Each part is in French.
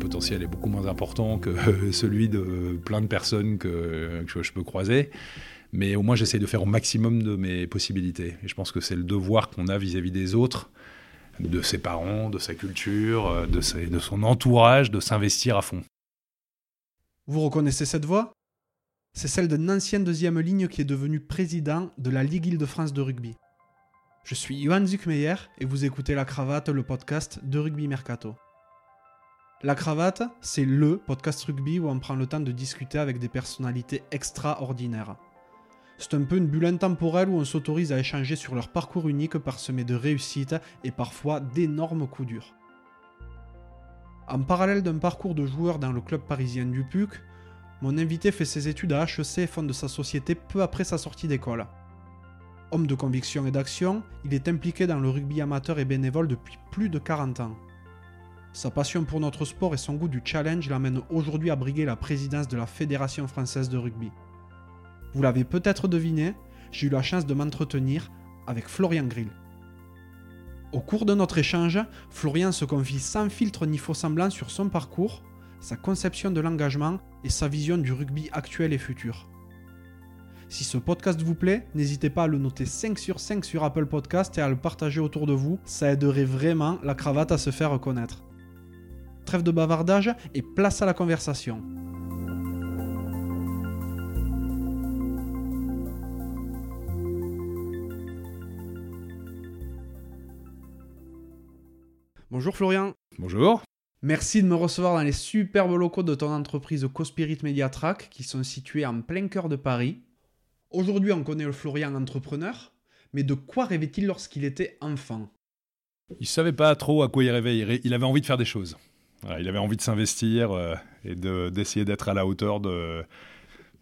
potentiel est beaucoup moins important que celui de plein de personnes que, je peux croiser. Mais au moins, j'essaie de faire au maximum de mes possibilités. Et je pense que c'est le devoir qu'on a vis-à-vis des autres, de ses parents, de sa culture, de, de son entourage, de s'investir à fond. Vous reconnaissez cette voix C'est celle d'un ancien deuxième ligne qui est devenu président de la Ligue Île-de-France de rugby. Je suis Johan Zuckmeyer et vous écoutez La Cravate, le podcast de Rugby Mercato. La Cravate, c'est LE podcast rugby où on prend le temps de discuter avec des personnalités extraordinaires. C'est un peu une bulle intemporelle où on s'autorise à échanger sur leur parcours unique parsemé de réussites et parfois d'énormes coups durs. En parallèle d'un parcours de joueur dans le club parisien du PUC, mon invité fait ses études à HEC et fonde sa société peu après sa sortie d'école. Homme de conviction et d'action, il est impliqué dans le rugby amateur et bénévole depuis plus de 40 ans. Sa passion pour notre sport et son goût du challenge l'amènent aujourd'hui à briguer la présidence de la Fédération française de rugby. Vous l'avez peut-être deviné, j'ai eu la chance de m'entretenir avec Florian Grill. Au cours de notre échange, Florian se confie sans filtre ni faux semblant sur son parcours, sa conception de l'engagement et sa vision du rugby actuel et futur. Si ce podcast vous plaît, n'hésitez pas à le noter 5 sur 5 sur Apple Podcast et à le partager autour de vous, ça aiderait vraiment la cravate à se faire reconnaître. Trêve de bavardage et place à la conversation. Bonjour Florian. Bonjour. Merci de me recevoir dans les superbes locaux de ton entreprise Cospirit Mediatrack qui sont situés en plein cœur de Paris. Aujourd'hui, on connaît le Florian entrepreneur, mais de quoi rêvait-il lorsqu'il était enfant? Il savait pas trop à quoi il rêvait. Il avait envie de faire des choses. Il avait envie de s'investir euh, et d'essayer d'être à la hauteur de,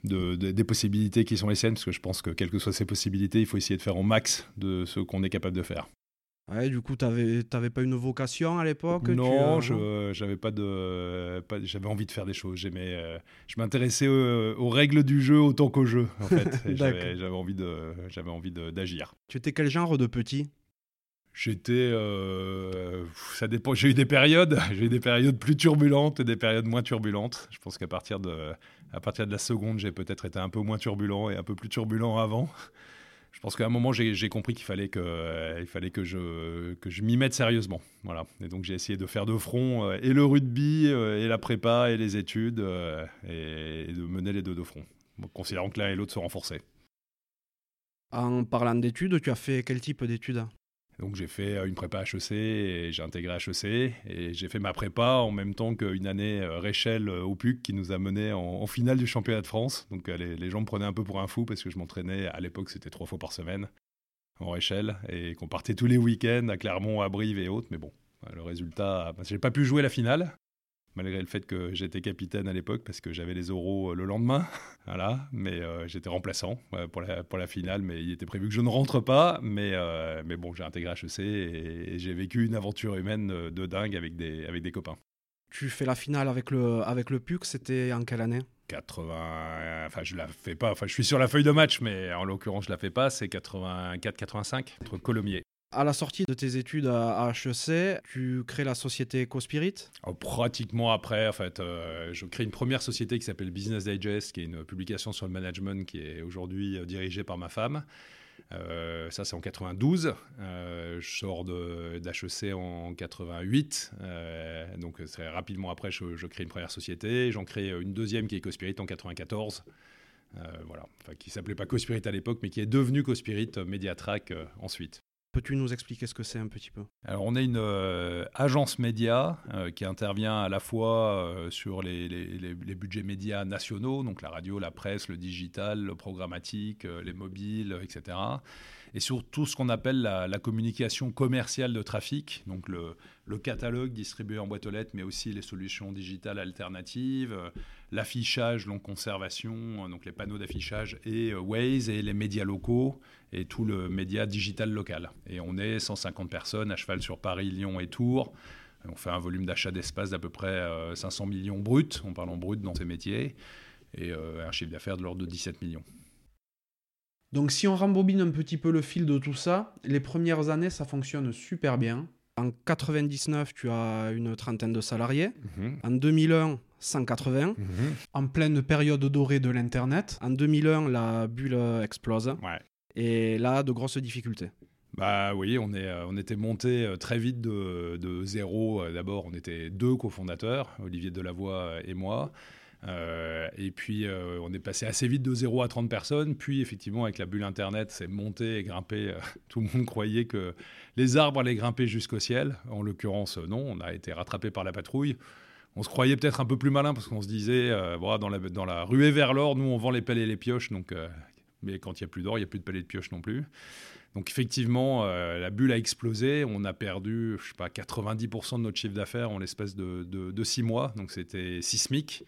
des possibilités qui sont les siennes, parce que je pense que quelles que soient ces possibilités, il faut essayer de faire au max de ce qu'on est capable de faire. Ouais, du coup, tu n'avais pas une vocation à l'époque Non, je j'avais pas de, j'avais envie de faire des choses. J'aimais, euh, je m'intéressais aux, règles du jeu autant qu'au jeu, en fait. j'avais envie de, j'avais envie d'agir. Tu étais quel genre de petit? J'étais, euh, ça dépend. J'ai eu des périodes, j'ai eu des périodes plus turbulentes et des périodes moins turbulentes. Je pense qu'à partir de, à partir de la seconde, j'ai peut-être été un peu moins turbulent et un peu plus turbulent avant je pense qu'à un moment, j'ai compris qu'il fallait que, euh, il fallait que je, que je m'y mette sérieusement. Voilà. Et donc, j'ai essayé de faire de front euh, et le rugby, et la prépa, et les études, et, de mener les deux de front, considérant que l'un et l'autre se renforçaient. En parlant d'études, tu as fait quel type d'études? Donc j'ai fait euh, une prépa HEC et j'ai intégré HEC et j'ai fait ma prépa en même temps qu'une année euh, Réchelle euh, au PUC qui nous a mené en, finale du championnat de France. Donc les, gens me prenaient un peu pour un fou parce que je m'entraînais, à l'époque c'était trois fois par semaine en Réchelle et qu'on partait tous les week-ends à Clermont, à Brive et autres. Mais bon, le résultat, j'ai pas pu jouer la finale malgré le fait que j'étais capitaine à l'époque parce que j'avais les euh, le lendemain. voilà, mais euh, j'étais remplaçant pour, la, pour la finale, mais il était prévu que je ne rentre pas. Mais, euh, mais bon, j'ai intégré HEC et, j'ai vécu une aventure humaine de dingue avec des, avec des copains. Tu fais la finale avec le, avec le PUC, c'était en quelle année? 80, enfin je la fais pas, enfin je suis sur la feuille de match, mais en l'occurrence je la fais pas, c'est 84-85 entre Colomiers. À la sortie de tes études à HEC, tu crées la société EcoSpirit oh, Pratiquement après, en fait, euh, je crée une première société qui s'appelle Business Digest, qui est une publication sur le management qui est aujourd'hui euh, dirigée par ma femme. Euh, ça, c'est en 92. je sors d'HEC en 88. donc, très rapidement après, je, crée une première société. J'en crée une deuxième qui est EcoSpirit en 94. voilà, enfin, qui s'appelait pas CoSpirit à l'époque, mais qui est devenu CoSpirit Mediatrack ensuite. Peux-tu nous expliquer ce que c'est un petit peu? Alors, on est une euh, agence média euh, qui intervient à la fois euh, sur les, les, budgets médias nationaux, donc la radio, la presse, le digital, le programmatique, les mobiles, etc. Et sur tout ce qu'on appelle la, communication commerciale de trafic, donc le, catalogue distribué en boîte aux lettres, mais aussi les solutions digitales alternatives, l'affichage, long conservation, donc les panneaux d'affichage et Waze et les médias locaux et tout le média digital local. Et on est 150 personnes à cheval sur Paris, Lyon et Tours. On fait un volume d'achat d'espace d'à peu près 500 euh, millions bruts, on parle en brut dans ces métiers, et euh, un chiffre d'affaires de l'ordre de 17 millions. Donc si on rembobine un petit peu le fil de tout ça, les premières années ça fonctionne super bien. En 99, tu as une trentaine de salariés. Mhm. En 2001, 180. Mhm. En pleine période dorée de l'Internet. En 2001, la bulle explose. Et là, de grosses difficultés. Bah oui, on, est, euh, on était monté euh, très vite de, de zéro. Euh, d'abord, on était deux cofondateurs, Olivier Delavoye et moi. Et puis, on est passé assez vite de 0 à 30 personnes. Puis, effectivement, avec la bulle Internet, c'est monté et grimpé. tout le monde croyait que les arbres allaient grimper jusqu'au ciel. En l'occurrence, non. On a été rattrapé par la patrouille. On se croyait peut-être un peu plus malin parce qu'on se disait, dans, la, dans la ruée vers l'or, nous, on vend les pelles et les pioches. Donc, mais quand il n'y a plus d'or, il n'y a plus de pelles et de pioches non plus. Donc effectivement, euh, la bulle a explosé. On a perdu, je sais pas, 90% de notre chiffre d'affaires en l'espace de, six mois. Donc c'était sismique.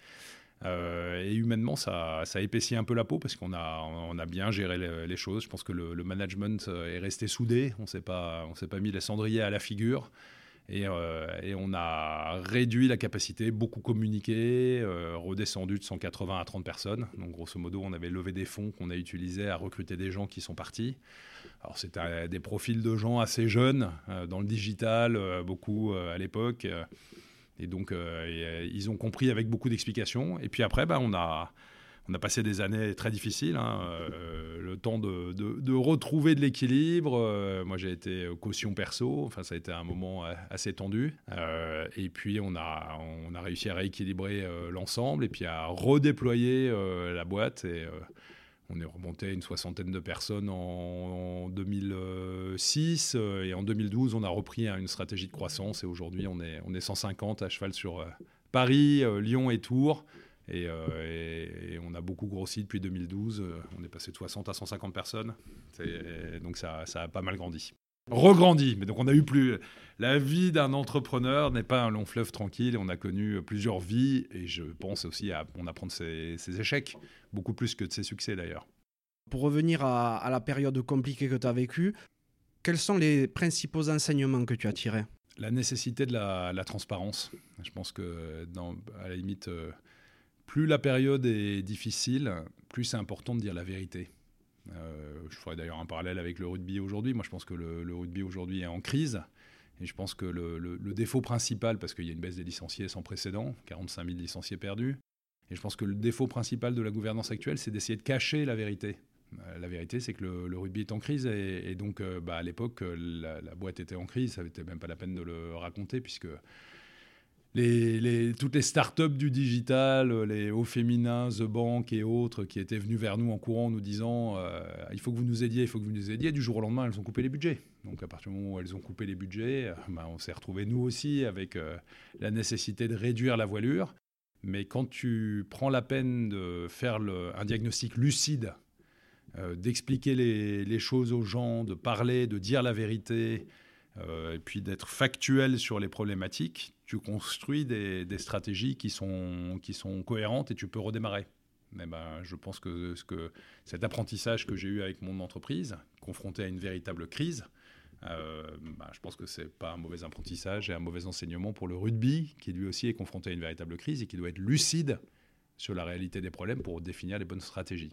Euh, et humainement, ça, ça épaissit un peu la peau parce qu'on a, on a bien géré les, choses. Je pense que le, management est resté soudé. On ne s'est pas, mis les cendriers à la figure. Et, euh, on a réduit la capacité, beaucoup communiqué, redescendu de 180 à 30 personnes. Donc grosso modo, on avait levé des fonds qu'on a utilisés à recruter des gens qui sont partis. Alors c'était des profils de gens assez jeunes euh, dans le digital, euh, beaucoup euh, à l'époque. Et donc ils ont compris avec beaucoup d'explications. Et puis après, bah, on a on a passé des années très difficiles, hein, le temps de, de, retrouver de l'équilibre. moi, j'ai été caution perso, enfin, ça a été un moment assez tendu. et puis, on a, on a réussi à rééquilibrer l'ensemble et puis à redéployer la boîte. On est remonté à une soixantaine de personnes en, 2006 euh, et en 2012 on a repris une stratégie de croissance et aujourd'hui on est, on est 150 à cheval sur euh, Paris, euh, Lyon et Tours. Et, on a beaucoup grossi depuis 2012. on est passé de 60 à 150 personnes. donc ça, ça, a pas mal grandi. Regrandi. Mais donc on a eu plus. La vie d'un entrepreneur n'est pas un long fleuve tranquille. On a connu plusieurs vies et je pense aussi à on apprendre ses, ses échecs beaucoup plus que de ses succès d'ailleurs. Pour revenir à, la période compliquée que tu as vécue, quels sont les principaux enseignements que tu as tirés? La nécessité de la, transparence. Je pense que, dans, à la limite, euh, plus la période est difficile, plus c'est important de dire la vérité. Euh, je ferai d'ailleurs un parallèle avec le rugby aujourd'hui. Moi, je pense que le, rugby aujourd'hui est en crise. Et je pense que le, défaut principal, parce qu'il y a une baisse des licenciés sans précédent, 45 000 licenciés perdus, et je pense que le défaut principal de la gouvernance actuelle, c'est d'essayer de cacher la vérité. Euh, la vérité, c'est que le, rugby est en crise et, donc euh, bah, à l'époque, la, boîte était en crise. Ça n'était même pas la peine de le raconter puisque toutes les startups du digital, les hauts féminins, The Bank et autres qui étaient venus vers nous en courant nous disant il faut que vous nous aidiez, il faut que vous nous aidiez. Du jour au lendemain, elles ont coupé les budgets. Donc à partir du moment où elles ont coupé les budgets, bah, on s'est retrouvés nous aussi avec la nécessité de réduire la voilure. Mais quand tu prends la peine de faire un diagnostic lucide, euh, d'expliquer les, choses aux gens, de parler, de dire la vérité, euh, et puis d'être factuel sur les problématiques, tu construis des, stratégies qui sont, qui sont cohérentes et tu peux redémarrer. Mais ben, je pense que, que cet apprentissage que j'ai eu avec mon entreprise, confronté à une véritable crise, euh, bah, je pense que c'est pas un mauvais apprentissage et un mauvais enseignement pour le rugby, qui lui aussi est confronté à une véritable crise et qui doit être lucide sur la réalité des problèmes pour définir les bonnes stratégies.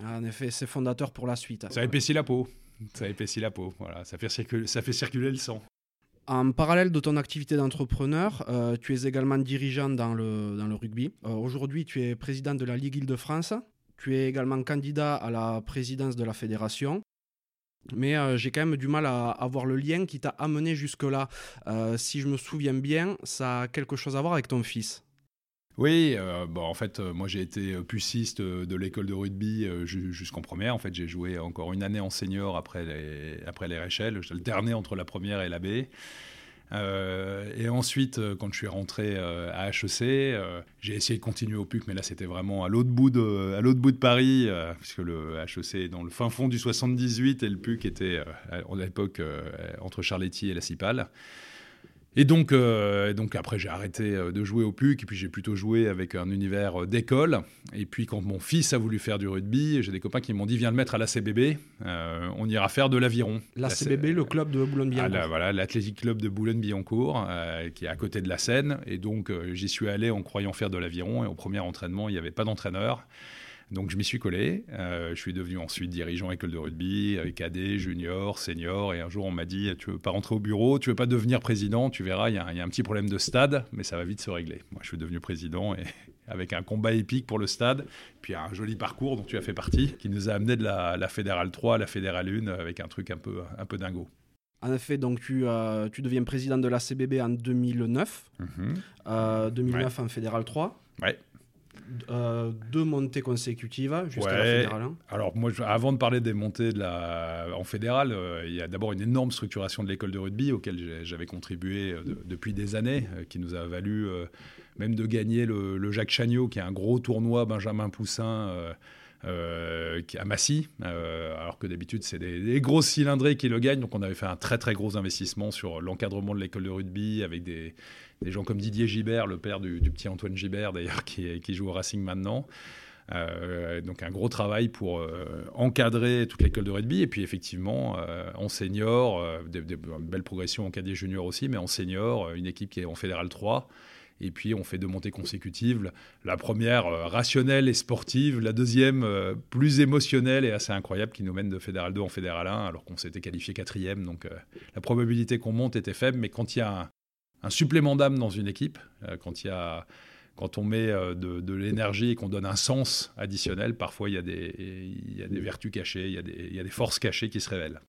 Ah, en effet, c'est fondateur pour la suite. Ça épaissit la peau. Ça épaissit la peau. Voilà, ça fait circuler, ça fait circuler le sang. En parallèle de ton activité d'entrepreneur, euh, tu es également dirigeant dans le, dans le rugby. Euh, aujourd'hui, tu es président de la Ligue Île-de-France. Tu es également candidat à la présidence de la fédération. Mais euh, j'ai quand même du mal à, avoir le lien qui t'a amené jusque-là. Si je me souviens bien, ça a quelque chose à voir avec ton fils. Oui, euh, bon, en fait, moi j'ai été puciste de l'école de rugby jusqu'en première. En fait, j'ai joué encore une année en senior après les, après les Réchelles. J'alternais entre la première et la B. Euh, et ensuite, euh, quand je suis rentré euh, à HEC, j'ai essayé de continuer au PUC, mais là c'était vraiment à l'autre bout de, à l'autre bout de Paris, puisque le HEC est dans le fin fond du 78 et le PUC était à l'époque entre Charletti et la Cipale. Et donc, euh, donc après, j'ai arrêté euh, de jouer au PUC, et puis j'ai plutôt joué avec un univers euh, d'école. Et puis, quand mon fils a voulu faire du rugby, j'ai des copains qui m'ont dit Viens le mettre à l'ACBB, on ira faire de l'aviron. L'ACBB, le club de Boulogne-Billancourt. Ah, voilà, l'Athletic Club de Boulogne-Billancourt, qui est à côté de la Seine. Et donc, j'y suis allé en croyant faire de l'aviron. Et au premier entraînement, il n'y avait pas d'entraîneur. Donc je m'y suis collé. Euh, je suis devenu ensuite dirigeant école de rugby, avec AD, junior, senior. Et un jour, on m'a dit Tu veux pas rentrer au bureau? Tu veux pas devenir président? Tu verras, il y, a un petit problème de stade, mais ça va vite se régler. Moi, je suis devenu président et avec un combat épique pour le stade, puis un joli parcours dont tu as fait partie, qui nous a amené de la, la Fédérale 3 à la Fédérale 1 avec un truc un peu, un peu dingo. En effet, donc tu, euh, tu deviens président de la CBB en 2009, 2009 en Fédéral 3. Ouais. Euh, deux montées consécutives jusqu'à la fédérale 1 Alors moi, avant de parler des montées de la... en fédérale, euh, il y a d'abord une énorme structuration de l'école de rugby auquel j'avais contribué euh, depuis des années, qui nous a valu même de gagner le, Jacques Chagnot, qui est un gros tournoi Benjamin Poussin. à Massy, alors que d'habitude c'est des, des, gros cylindrés qui le gagnent. Donc on avait fait un très très gros investissement sur l'encadrement de l'école de rugby avec des, des gens comme Didier Gibert, le père du, petit Antoine Gibert d'ailleurs, qui, joue au Racing maintenant. Euh, donc un gros travail pour euh, encadrer toute l'école de rugby et puis effectivement euh, en senior, une belle progression en cadet junior aussi, mais en senior, une équipe qui est en fédéral 3 et puis on fait deux montées consécutives. La première rationnelle et sportive, la deuxième plus émotionnelle et assez incroyable qui nous mène de fédéral 2 en fédéral 1 alors qu'on s'était qualifié quatrième. Donc la probabilité qu'on monte était faible, mais quand il y a un supplément d'âme dans une équipe, euh, quand, y a, quand on met euh, de, l'énergie et qu'on donne un sens additionnel, parfois il y, a des, il y a des vertus cachées, il y, a des, il y a des forces cachées qui se révèlent.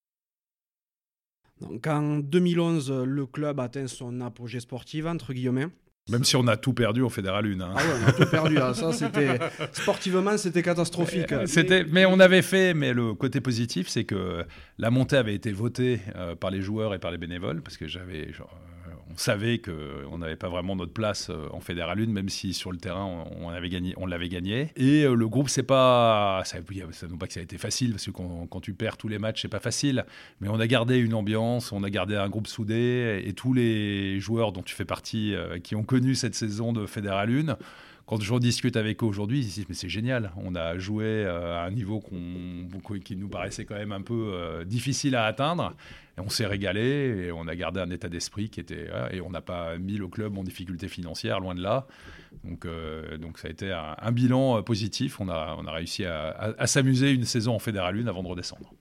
Donc en 2011, le club atteint son apogée sportif, entre guillemets. Même si on a tout perdu au Fédéral 1. Hein. Ah ouais, on a tout perdu. Hein. Ça, c'était sportivement, c'était catastrophique. C'était, mais on avait fait. Mais le côté positif, c'est que la montée avait été votée euh, par les joueurs et par les bénévoles, parce que j'avais on savait qu'on n'avait pas vraiment notre place euh, en Fédéral 1, même si sur le terrain on, avait gagné, on l'avait gagné. Et euh, le groupe, c'est pas, ça, non pas que ça a été facile, parce que quand, tu perds tous les matchs, c'est pas facile. Mais on a gardé une ambiance, on a gardé un groupe soudé, et tous les joueurs dont tu fais partie, euh, qui ont connu cette saison de Fédéral 1, quand je discute avec eux aujourd'hui, ils disent mais c'est génial, on a joué à un niveau qui nous paraissait quand même un peu difficile à atteindre on s'est régalé et on a gardé un état d'esprit qui était. et on n'a pas mis le club en difficulté financière, loin de là. Donc, euh, donc ça a été un, bilan euh, positif. On a, on a réussi à, s'amuser une saison en Fédéral 1 avant de redescendre.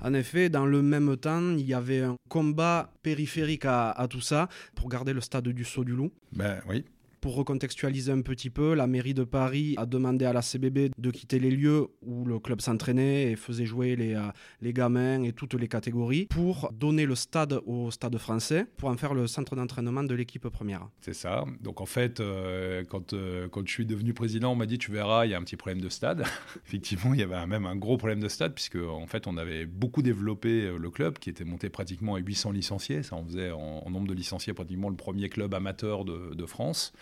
En effet, dans le même temps, il y avait un combat périphérique à, à tout ça pour garder le stade du Saut du Loup. Ben oui. Pour recontextualiser un petit peu, la mairie de Paris a demandé à la CBB de quitter les lieux où le club s'entraînait et faisait jouer les, euh, les gamins et toutes les catégories pour donner le stade au stade français pour en faire le centre d'entraînement de l'équipe première. C'est ça. Donc en fait, euh, quand, euh, quand je suis devenu président, on m'a dit tu verras, il y a un petit problème de stade. Effectivement, il y avait même un gros problème de stade puisque en fait on avait beaucoup développé le club qui était monté pratiquement à 800 licenciés. Ça en faisait en, nombre de licenciés pratiquement le premier club amateur de France.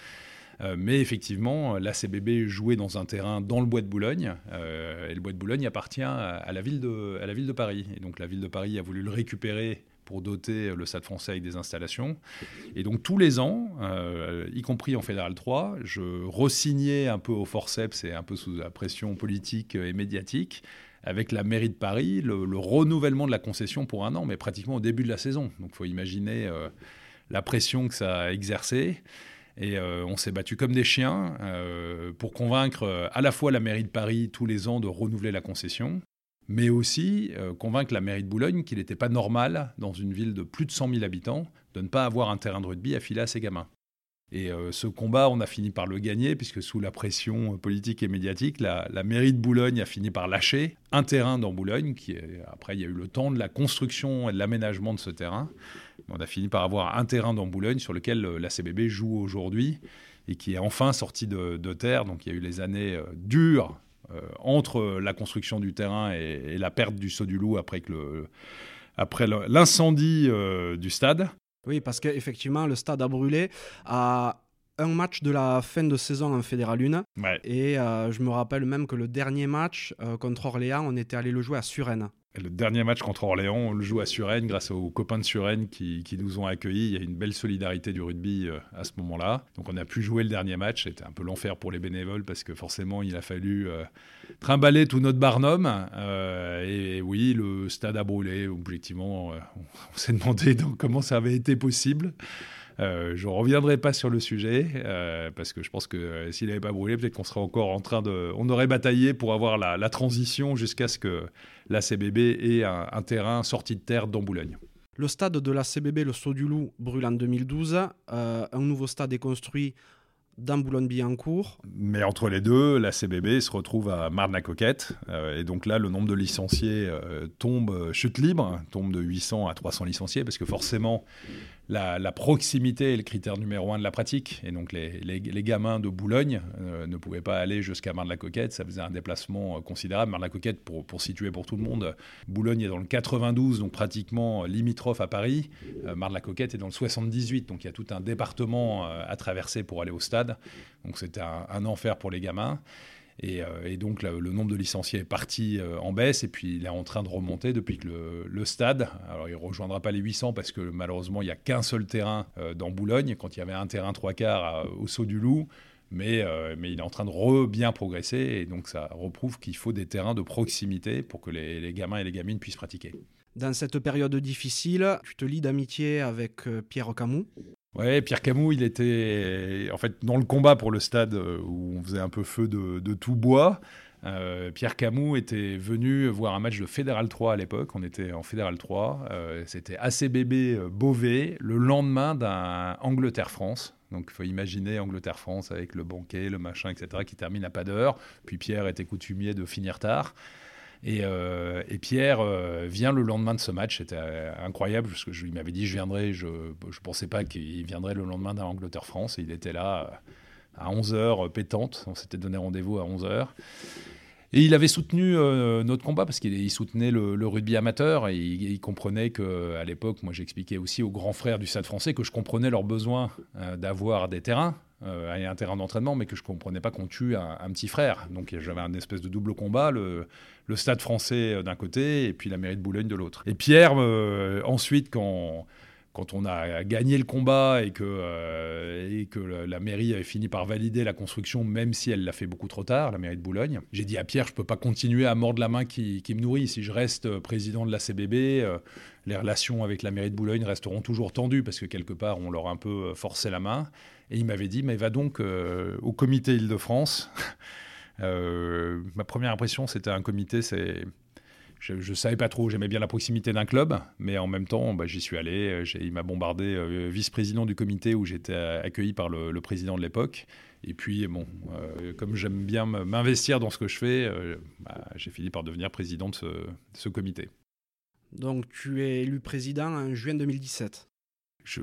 Euh, mais effectivement, la CBB jouait dans un terrain dans le bois de Boulogne, euh, et le bois de Boulogne appartient à, la ville de, Paris. Et donc la ville de Paris a voulu le récupérer pour doter le Stade français avec des installations. Et donc tous les ans, euh, y compris en Fédéral 3, je resignais un peu au forceps et un peu sous la pression politique et médiatique avec la mairie de Paris le, renouvellement de la concession pour un an, mais pratiquement au début de la saison. Donc il faut imaginer la pression que ça a exercée. Et euh, on s'est battu comme des chiens euh, pour convaincre euh, à la fois la mairie de Paris tous les ans de renouveler la concession, mais aussi convaincre la mairie de Boulogne qu'il n'était pas normal, dans une ville de plus de 100 000 habitants, de ne pas avoir un terrain de rugby affilé à ses gamins. Et ce combat, on a fini par le gagner, puisque sous la pression politique et médiatique, la, mairie de Boulogne a fini par lâcher un terrain dans Boulogne, qui après il y a eu le temps de la construction et de l'aménagement de ce terrain. On a fini par avoir un terrain dans Boulogne sur lequel euh, la CBB joue aujourd'hui et qui est enfin sorti de, terre. Donc il y a eu les années euh, dures euh, entre la construction du terrain et, la perte du saut du loup après, après l'incendie du stade. Oui, parce qu'effectivement, le stade a brûlé à un match de la fin de saison en Fédéral 1. Et je me rappelle même que le dernier match contre Orléans, on était allé le jouer à Suresnes. Le dernier match contre Orléans, on le joue à Suresnes grâce aux copains de Suresnes qui, nous ont accueillis. Il y a une belle solidarité du rugby euh, à ce moment-là. Donc on a pu jouer le dernier match. C'était un peu l'enfer pour les bénévoles parce que forcément il a fallu euh, trimballer tout notre barnum. Euh, et, oui, le stade a brûlé. Objectivement, on, s'est demandé comment ça avait été possible. Euh, je ne reviendrai pas sur le sujet, euh, parce que je pense que s'il n'avait pas brûlé, peut-être qu'on serait encore en train de... On aurait bataillé pour avoir la, transition jusqu'à ce que la CBB ait un, terrain sorti de terre dans Boulogne. Le stade de la CBB, le Saut du Loup, brûle en 2012. un nouveau stade est construit dans Boulogne-Billancourt. Mais entre les deux, la CBB se retrouve à Marne-la-Coquette. Euh, et donc là, le nombre de licenciés euh, tombe, euh, chute libre, tombe de 800 à 300 licenciés, parce que forcément, la, proximité est le critère numéro un de la pratique. Et donc, les, les, gamins de Boulogne euh, ne pouvaient pas aller jusqu'à Marne-la-Coquette. Ça faisait un déplacement euh, considérable. Marne-la-Coquette, pour, pour, situer pour tout le monde, Boulogne est dans le 92, donc pratiquement limitrophe à Paris. Euh, Marne-la-Coquette est dans le 78, donc il y a tout un département à traverser pour aller au stade. Donc, c'était un enfer pour les gamins. Euh, et, donc le nombre de licenciés est parti euh, en baisse. Et puis il est en train de remonter depuis que le, stade, alors il rejoindra pas les 800 parce que malheureusement il n'y a qu'un seul terrain euh, dans Boulogne, quand il y avait un terrain trois quarts au Saut du Loup, mais, mais, il est en train de re bien progresser. Et donc ça reprouve qu'il faut des terrains de proximité pour que les, les, gamins et les gamines puissent pratiquer. Dans cette période difficile, tu te lis d'amitié avec Pierre Camus Ouais, Pierre Camus, il était en fait dans le combat pour le stade euh, où on faisait un peu feu de, tout bois. Euh, Pierre Camus était venu voir un match de Fédéral 3 à l'époque. On était en Fédéral 3. Euh, c'était ACBB Beauvais le lendemain d'un Angleterre-France. Donc il faut imaginer Angleterre-France avec le banquet, le machin, etc., qui termine à pas d'heure. Puis Pierre était coutumier de finir tard. Euh, et, Pierre euh, vient le lendemain de ce match. C'était euh, incroyable parce que je lui m'avais dit je viendrai. Je ne pensais pas qu'il viendrait le lendemain d'un Angleterre-France. Et il était là à 11h pétante. On s'était donné rendez-vous à 11h. Et il avait soutenu notre combat parce qu'il soutenait le, rugby amateur et il, comprenait qu'à l'époque, moi j'expliquais aussi aux grands frères du Stade français que je comprenais leur besoin d'avoir des terrains euh, un terrain d'entraînement, mais que je comprenais pas qu'on tue un, petit frère. Donc j'avais un espèce de double combat, le, stade français euh, d'un côté et puis la mairie de Boulogne de l'autre. Et Pierre, euh, ensuite, quand, quand on a gagné le combat et que, euh, la mairie avait fini par valider la construction, même si elle l'a fait beaucoup trop tard, la mairie de Boulogne, j'ai dit à Pierre, je ne peux pas continuer à mordre la main qui, me nourrit. Si je reste président de la CBB, les relations avec la mairie de Boulogne resteront toujours tendues parce que quelque part, on leur a un peu forcé la main. Et il m'avait dit, mais va donc euh, au comité Île-de-France. Euh, ma première impression, c'était un comité, c'est... Je ne savais pas trop, j'aimais bien la proximité d'un club, mais en même temps, bah, j'y suis allé. Il m'a bombardé euh, vice-président du comité où j'étais accueilli par le, président de l'époque. Et puis, bon, comme j'aime bien m'investir dans ce que je fais, bah, j'ai fini par devenir président de ce comité. Donc, tu es élu président en juin 2017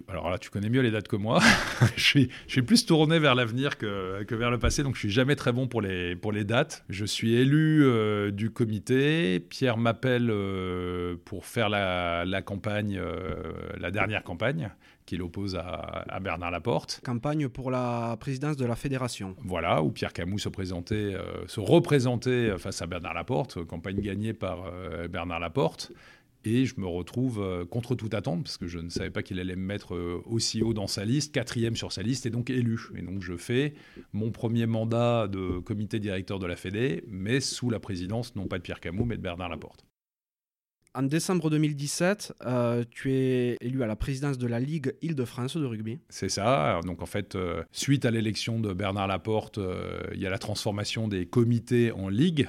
alors là, tu connais mieux les dates que moi. je, suis, je suis plus tourné vers l'avenir que, que, vers le passé, donc je suis jamais très bon pour les, pour les dates. Je suis élu euh, du comité. Pierre m'appelle euh, pour faire la, la campagne, euh, la dernière campagne qu'il oppose à, à, Bernard Laporte. Campagne pour la présidence de la fédération. Voilà, où Pierre Camus se présentait, se représentait face à Bernard Laporte, campagne gagnée par Bernard Laporte. Et je me retrouve euh, contre toute attente, parce que je ne savais pas qu'il allait me mettre euh, aussi haut dans sa liste, quatrième sur sa liste, et donc élu. Et donc je fais mon premier mandat de comité directeur de la Fédé, mais sous la présidence non pas de Pierre Camus, mais de Bernard Laporte. En décembre 2017, euh, tu es élu à la présidence de la Ligue Île-de-France de rugby. C'est ça. Donc en fait, suite à l'élection de Bernard Laporte, il y a la transformation des comités en ligue.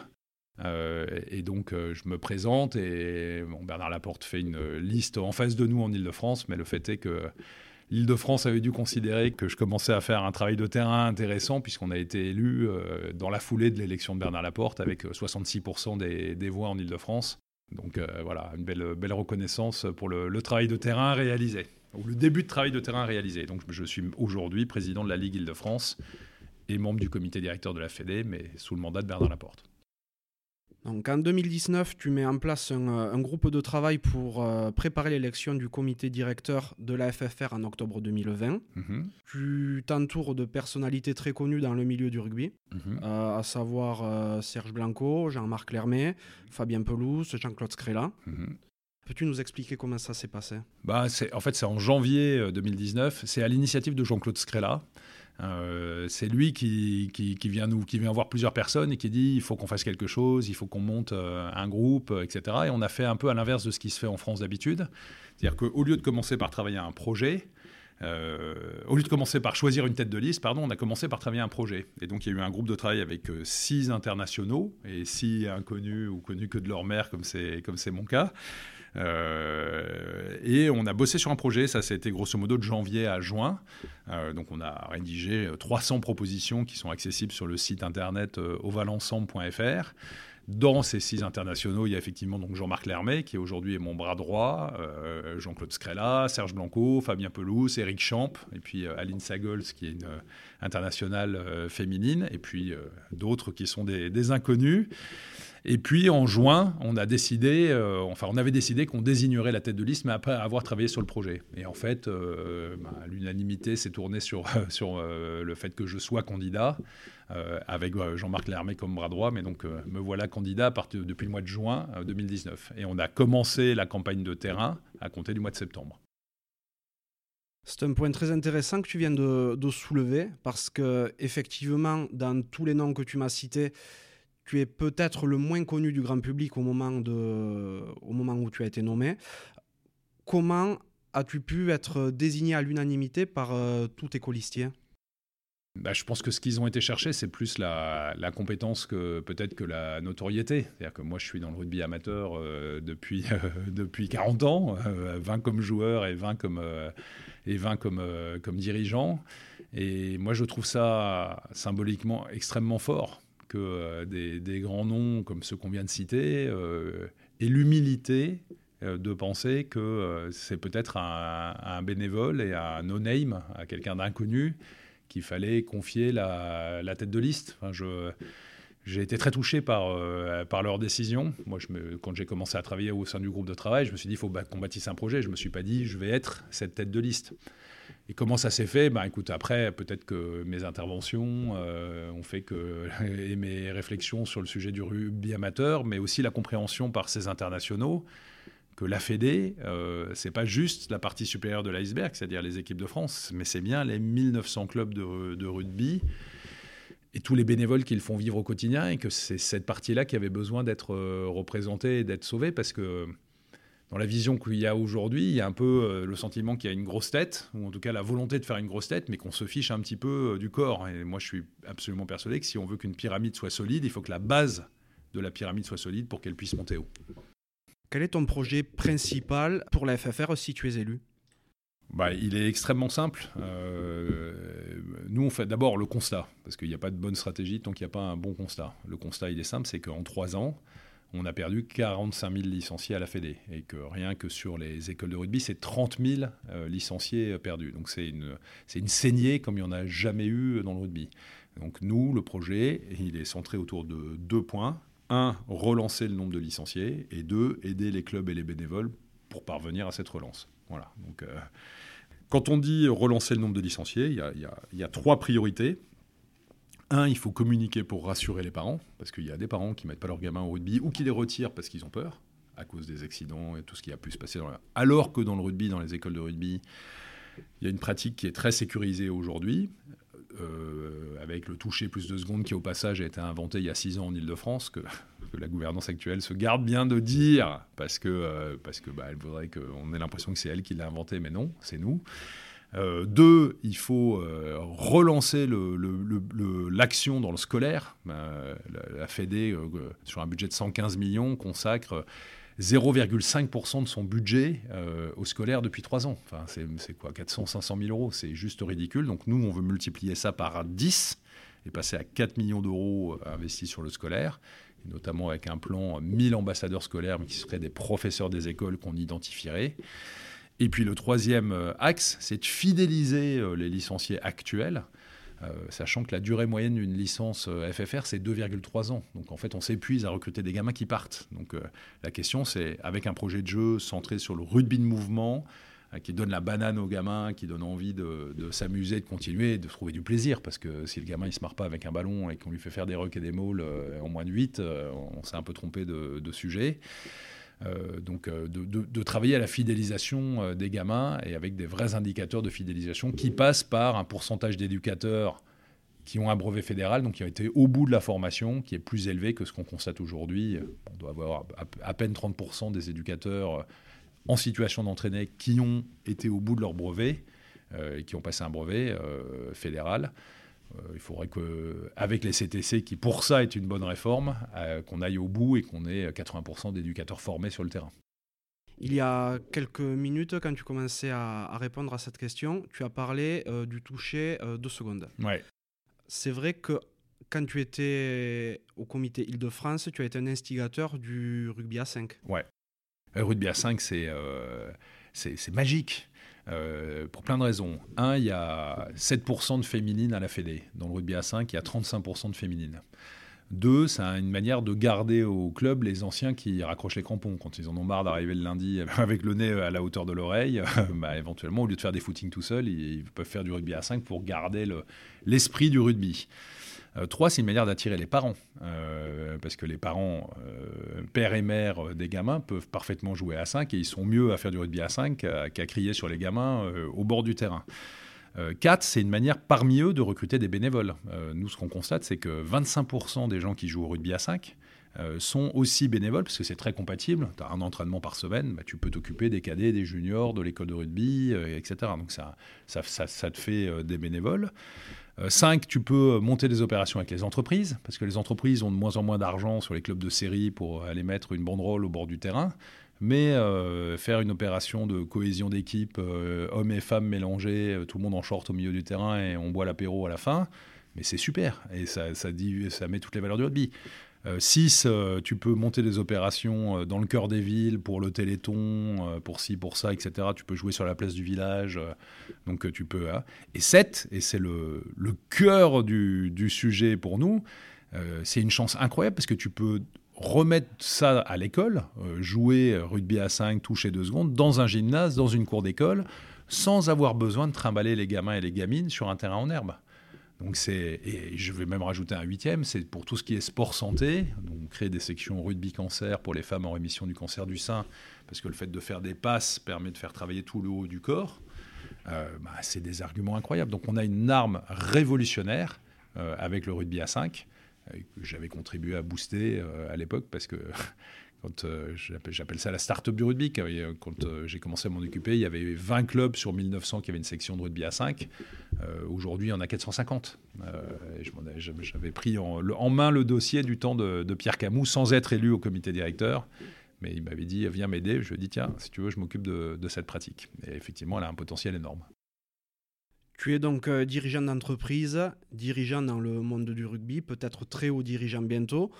Euh, et donc, euh, je me présente et Bernard Laporte fait une liste en face de nous en Ile-de-France, mais le fait est que l'Île-de-France avait dû considérer que je commençais à faire un travail de terrain intéressant, puisqu'on a été élu euh, dans la foulée de l'élection de Bernard Laporte avec 66% des, voix en Ile-de-France. Donc voilà, une belle, reconnaissance pour le, travail de terrain réalisé, ou le début de travail de terrain réalisé. Donc je suis aujourd'hui président de la Ligue Île-de-France et membre du comité directeur de la Fédé, mais sous le mandat de Bernard Laporte. Donc en 2019, tu mets en place un, euh, groupe de travail pour euh, préparer l'élection du comité directeur de la FFR en octobre 2020. Mhm. Tu t'entoures de personnalités très connues dans le milieu du rugby, mhm. euh, à savoir Serge Blanco, Jean-Marc Lermé, Fabien Pelouse, Jean-Claude Scrella. Mhm. Peux-tu nous expliquer comment ça s'est passé? Bah, En fait, c'est en janvier 2019. C'est à l'initiative de Jean-Claude Scrella. Euh, c'est lui qui, vient voir plusieurs personnes et qui dit il faut qu'on fasse quelque chose, il faut qu'on monte euh, un groupe, euh, etc. Et on a fait un peu à l'inverse de ce qui se fait en France d'habitude. C'est-à-dire qu'au lieu de commencer par travailler un projet, au lieu de commencer par choisir une tête de liste, pardon, on a commencé par travailler un projet. Et donc il y a eu un groupe de travail avec six internationaux et six inconnus ou connus que de leur mère, comme c'est comme c'est mon cas. Euh, et on a bossé sur un projet, ça c'était grosso modo de janvier à juin. Euh, donc on a rédigé 300 propositions qui sont accessibles sur le site internet euh, ovalensemble.fr. Dans ces six internationaux, il y a effectivement donc Jean-Marc Lermet, qui aujourd'hui est mon bras droit, Jean-Claude Scrella, Serge Blanco, Fabien Pelouse, Eric Champ, et puis Aline Sagols, qui est une internationale féminine, et puis d'autres qui sont des, inconnus. Et puis en juin, on a décidé, euh, enfin on avait décidé qu'on désignerait la tête de liste, mais après avoir travaillé sur le projet. Et en fait, euh, bah, l'unanimité s'est tournée sur, euh, le fait que je sois candidat, avec Jean-Marc Lermé comme bras droit. Mais donc me voilà candidat depuis le mois de juin 2019. Et on a commencé la campagne de terrain à compter du mois de septembre. C'est un point très intéressant que tu viens de, soulever, parce que effectivement, dans tous les noms que tu m'as cités, tu es peut-être le moins connu du grand public au moment, au moment où tu as été nommé. Comment as-tu pu être désigné à l'unanimité par euh, tous tes colistiers bah, je pense que ce qu'ils ont été chercher, c'est plus la, compétence que peut-être que la notoriété. C'est-à-dire que moi, je suis dans le rugby amateur euh, depuis, depuis 40 ans, 20 euh, comme joueur et 20 comme, et 20 comme, comme dirigeant. Et moi, je trouve ça symboliquement extrêmement fort que euh, des, grands noms comme ceux qu'on vient de citer euh, et l'humilité euh, de penser que c'est peut-être un, un, bénévole et un no-name, à quelqu'un d'inconnu, qu'il fallait confier la, tête de liste. J'ai été très touché par, par leur décision. Moi, quand j'ai commencé à travailler au sein du groupe de travail, je me suis dit, il faut qu'on bâtisse un projet. Je ne me suis pas dit, je vais être cette tête de liste. Et comment ça s'est fait? Ben écoute, après, peut-être que mes interventions euh, ont fait que et mes réflexions sur le sujet du rugby amateur, mais aussi la compréhension par ces internationaux que la Fédé, euh, c'est pas juste la partie supérieure de l'iceberg, c'est-à-dire les équipes de France, mais c'est bien les 1900 clubs de, de rugby et tous les bénévoles qui le font vivre au quotidien, et que c'est cette partie-là qui avait besoin d'être euh, représentée et d'être sauvée, parce que dans la vision qu'il y a aujourd'hui, il y a un peu euh, le sentiment qu'il y a une grosse tête, ou en tout cas la volonté de faire une grosse tête, mais qu'on se fiche un petit peu euh, du corps. Et moi, je suis absolument persuadé que si on veut qu'une pyramide soit solide, il faut que la base de la pyramide soit solide pour qu'elle puisse monter haut. Quel est ton projet principal pour la FFR si tu es élu? Bah, il est extrêmement simple. Euh, nous, on fait d'abord le constat, parce qu'il n'y a pas de bonne stratégie tant qu'il n'y a pas un bon constat. Le constat, il est simple, c'est qu'en trois ans, on a perdu 45 000 licenciés à la Fédé. Et que rien que sur les écoles de rugby, c'est 30 000 euh, licenciés perdus. Donc c'est une, c'est une saignée comme il n'y en a jamais eu dans le rugby. Donc nous, le projet, il est centré autour de deux points. Un, relancer le nombre de licenciés. Et deux, aider les clubs et les bénévoles pour parvenir à cette relance. Voilà. Donc, euh, quand on dit relancer le nombre de licenciés, il y a trois priorités. Un, il faut communiquer pour rassurer les parents, parce qu'il y a des parents qui mettent pas leurs gamins au rugby ou qui les retirent parce qu'ils ont peur, à cause des accidents et tout ce qui a pu se passer. Alors que dans le rugby, dans les écoles de rugby, il y a une pratique qui est très sécurisée aujourd'hui, euh, avec le toucher plus de secondes qui au passage a été inventé il y a six ans en Ile-de-France, que, la gouvernance actuelle se garde bien de dire, parce que, euh, bah, voudrait qu'on ait l'impression que c'est elle qui l'a inventé, mais non, c'est nous. Euh, deux, il faut relancer l'action dans le scolaire. Euh, la, Fédé, sur un budget de 115 millions, consacre 0,5% de son budget au scolaire depuis trois ans. Enfin, c'est quoi 400, 500 000 euros C'est juste ridicule. Donc nous, on veut multiplier ça par 10 et passer à 4 millions d'euros investis sur le scolaire notamment avec un plan 1000 ambassadeurs scolaires, mais qui seraient des professeurs des écoles qu'on identifierait. Et puis le troisième euh, axe, c'est de fidéliser euh, les licenciés actuels. Euh, sachant que la durée moyenne d'une licence FFR, c'est 2,3 ans. Donc en fait, on s'épuise à recruter des gamins qui partent. Donc la question, c'est avec un projet de jeu centré sur le rugby de mouvement, qui donne la banane aux gamins, qui donne envie de, s'amuser, de continuer, de trouver du plaisir. Parce que si le gamin ne se marre pas avec un ballon et qu'on lui fait faire des rucks et des mauls en moins de 8, on s'est un peu trompé de sujet. Euh, donc euh, de, travailler à la fidélisation euh, des gamins et avec des vrais indicateurs de fidélisation qui passent par un pourcentage d'éducateurs qui ont un brevet fédéral, donc qui ont été au bout de la formation, qui est plus élevé que ce qu'on constate aujourd'hui. On doit avoir à, peine 30% des éducateurs en situation d'entraîner qui ont été au bout de leur brevet. qui ont passé un brevet fédéral. Il faudrait qu'avec les CTC, qui pour ça est une bonne réforme, qu'on aille au bout et qu'on ait 80% d'éducateurs formés sur le terrain. Il y a quelques minutes, quand tu commençais à, répondre à cette question, tu as parlé du toucher deux secondes. Ouais. C'est vrai que quand tu étais au comité Île-de-France, tu as été un instigateur du rugby à 5. Ouais. Le rugby à 5, euh, c'est magique. Euh, pour plein de raisons. Un, il y a 7% de féminines à la Fédé. Dans le rugby à 5, il y a 35% de féminines. Deux, c'est une manière de garder au club les anciens qui raccrochent les crampons. Quand ils en ont marre d'arriver le lundi avec le nez à la hauteur de l'oreille, bah, éventuellement, au lieu de faire des footings tout seuls, ils, peuvent faire du rugby à 5 pour garder l'esprit du rugby. Euh, trois, c'est une manière d'attirer les parents, euh, parce que les parents, euh, père et mère des gamins, peuvent parfaitement jouer à 5 et ils sont mieux à faire du rugby à 5 qu'à crier sur les gamins au bord du terrain. 4, c'est une manière parmi eux de recruter des bénévoles. nous, ce qu'on constate, c'est que 25% des gens qui jouent au rugby à 5 sont aussi bénévoles, parce que c'est très compatible. Tu as un entraînement par semaine, bah, tu peux t'occuper des cadets, des juniors, de l'école de rugby, etc. Donc ça, ça, te fait des bénévoles. 5, euh, tu peux monter des opérations avec les entreprises, parce que les entreprises ont de moins en moins d'argent sur les clubs de série pour aller mettre une banderole au bord du terrain. Mais euh, faire une opération de cohésion d'équipe, euh, hommes et femmes mélangés, tout le monde en short au milieu du terrain et on boit l'apéro à la fin, mais c'est super. Et ça, ça met toutes les valeurs du rugby. 6, euh, euh, tu peux monter des opérations euh, dans le cœur des villes pour le téléthon, pour ci, pour ça, etc. Tu peux jouer sur la place du village. donc tu peux. Hein. Et 7, et c'est le, cœur du, du, sujet pour nous, c'est une chance incroyable parce que tu peux remettre ça à l'école, jouer rugby à 5, toucher 2 secondes, dans un gymnase, dans une cour d'école, sans avoir besoin de trimballer les gamins et les gamines sur un terrain en herbe. Donc c'est, et je vais même rajouter un huitième, c'est pour tout ce qui est sport santé. Donc créer des sections rugby cancer pour les femmes en rémission du cancer du sein, parce que le fait de faire des passes permet de faire travailler tout le haut du corps. Euh, bah, c'est des arguments incroyables. Donc on a une arme révolutionnaire euh, avec le rugby à 5 euh, que j'avais contribué à booster à l'époque parce que quand euh, j'appelle ça la start-up du rugby. Euh, quand euh, j'ai commencé à m'en occuper, il y avait 20 clubs sur 1900 qui avaient une section de rugby à 5. Aujourd'hui, il y en a 450. J'avais pris en, main le dossier du temps de, Pierre Camus sans être élu au comité directeur. Mais il m'avait dit, viens m'aider. Je lui ai dit, tiens, si tu veux, je m'occupe de, de, cette pratique. Et effectivement, elle a un potentiel énorme. Tu es donc dirigeant d'entreprise, dirigeant dans le monde du rugby, peut-être très haut dirigeant bientôt.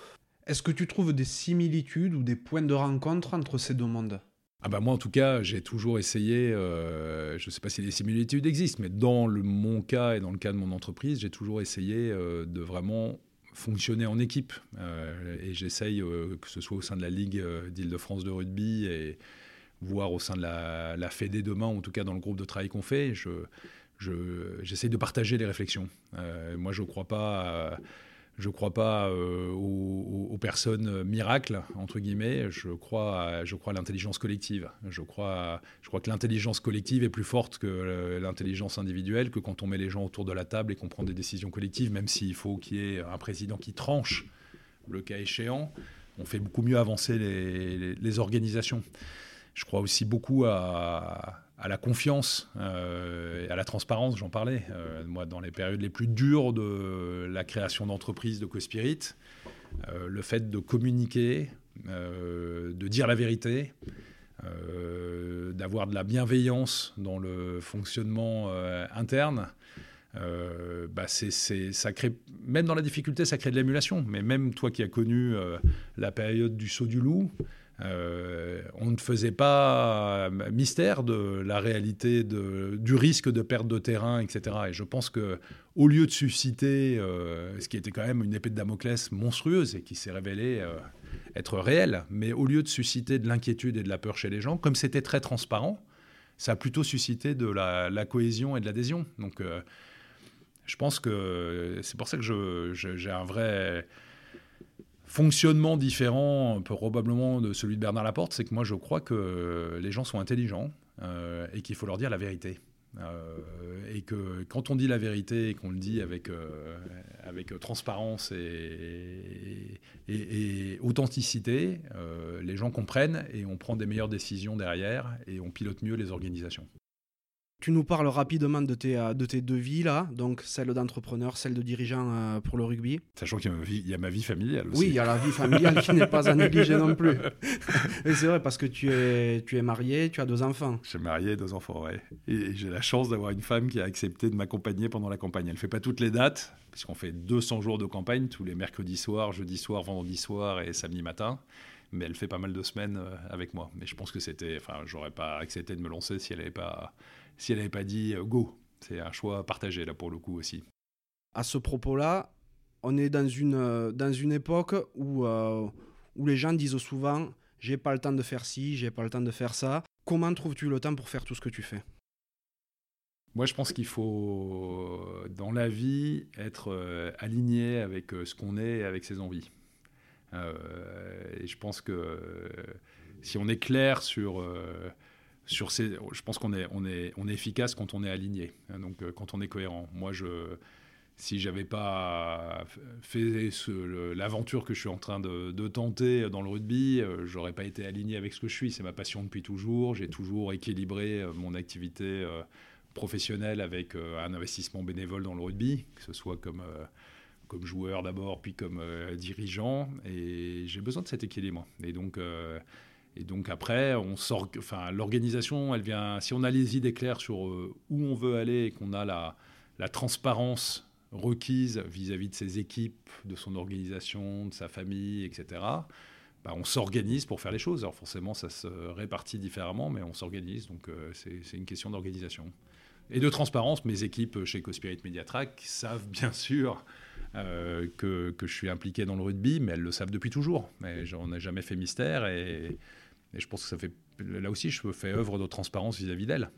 Est-ce que tu trouves des similitudes ou des points de rencontre entre ces deux mondes? Ah bah moi en tout cas j'ai toujours essayé, euh, je ne sais pas si les similitudes existent, mais dans le, mon cas et dans le cas de mon entreprise, j'ai toujours essayé euh, de vraiment fonctionner en équipe. Euh, et j'essaye, que ce soit au sein de la Ligue d'Île-de-France de rugby et voire au sein de la, la Fédé demain, en tout cas dans le groupe de travail qu'on fait, je, j'essaye de partager les réflexions. moi je ne crois pas... Je ne crois pas euh, aux, personnes miracles, entre guillemets. Je crois à, je crois l'intelligence collective. Je crois, je crois que l'intelligence collective est plus forte que euh, l'intelligence individuelle, que quand on met les gens autour de la table et qu'on prend des décisions collectives, même s'il faut qu'il y ait un président qui tranche, le cas échéant, on fait beaucoup mieux avancer les organisations. Je crois aussi beaucoup à, à la confiance euh, et à la transparence, j'en parlais. Euh, moi, dans les périodes les plus dures de la création d'entreprises de Cospirit, euh, le fait de communiquer, de dire la vérité, d'avoir de la bienveillance dans le fonctionnement interne, bah c'est, ça crée, même dans la difficulté, ça crée de l'émulation. Mais même toi qui as connu la période du saut du loup, euh, on ne faisait pas mystère de la réalité du risque de perte de terrain, etc. Et je pense que au lieu de susciter euh, ce qui était quand même une épée de Damoclès monstrueuse et qui s'est révélé euh, être réel, mais au lieu de susciter de l'inquiétude et de la peur chez les gens, comme c'était très transparent, ça a plutôt suscité de la, cohésion et de l'adhésion. Donc, je pense que c'est pour ça que j'ai un vrai fonctionnement différent probablement de celui de Bernard Laporte, c'est que moi je crois que les gens sont intelligents euh, et qu'il faut leur dire la vérité. Euh, et que quand on dit la vérité et qu'on le dit avec, euh, avec transparence et, et authenticité, les gens comprennent et on prend des meilleures décisions derrière et on pilote mieux les organisations. Tu nous parles rapidement de tes, euh, de tes deux vies, là, donc celle d'entrepreneur, celle de dirigeant euh, pour le rugby. Sachant qu'il y a ma vie, il y a ma vie familiale aussi. Oui, il y a la vie familiale qui n'est pas à négliger non plus. Et c'est vrai, parce que tu es, tu es marié, tu as deux enfants. Je suis marié, deux enfants, ouais. Et j'ai la chance d'avoir une femme qui a accepté de m'accompagner pendant la campagne. Elle ne fait pas toutes les dates, puisqu'on fait 200 jours de campagne, tous les mercredis soirs, jeudi soir, vendredi soir et samedi matin mais elle fait pas mal de semaines euh, avec moi. Mais je pense que c'était, enfin, j'aurais pas accepté de me lancer si elle n'avait pas, si elle n'avait pas dit euh, go. C'est un choix partagé là pour le coup aussi. À ce propos-là, on est dans une, euh, dans une époque où, où les gens disent souvent j'ai pas le temps de faire ci, j'ai pas le temps de faire ça. Comment trouves-tu le temps pour faire tout ce que tu fais? Moi, je pense qu'il faut, dans la vie, être aligné avec ce qu'on est et avec ses envies. Euh, et je pense que euh, si on est clair sur euh, sur ces, je pense qu'on est, on est, on est efficace quand on est aligné, hein, donc quand on est cohérent. Moi, je, si j'avais pas fait l'aventure que je suis en train de, de tenter dans le rugby, j'aurais pas été aligné avec ce que je suis. C'est ma passion depuis toujours. J'ai toujours équilibré mon activité professionnelle avec un investissement bénévole dans le rugby, que ce soit comme comme joueur d'abord, puis comme euh, dirigeant. Et j'ai besoin de cet équilibre. Et donc, euh, et donc après, on sort. Enfin, l'organisation, elle vient. Si on a les idées claires sur euh, où on veut aller et qu'on a la, transparence requise vis-à-vis de ses équipes, de son organisation, de sa famille, etc. Bah, on s'organise pour faire les choses. Alors forcément, ça se répartit différemment, mais on s'organise. Donc c'est une question d'organisation. Et de transparence, mes équipes chez Cospirit Mediatrack savent bien sûr euh, que, que, je suis impliqué dans le rugby, mais elles le savent depuis toujours. Mais j'en ai jamais fait mystère et, je pense que ça fait. Là aussi, je fais œuvre de transparence vis-à-vis d'elles.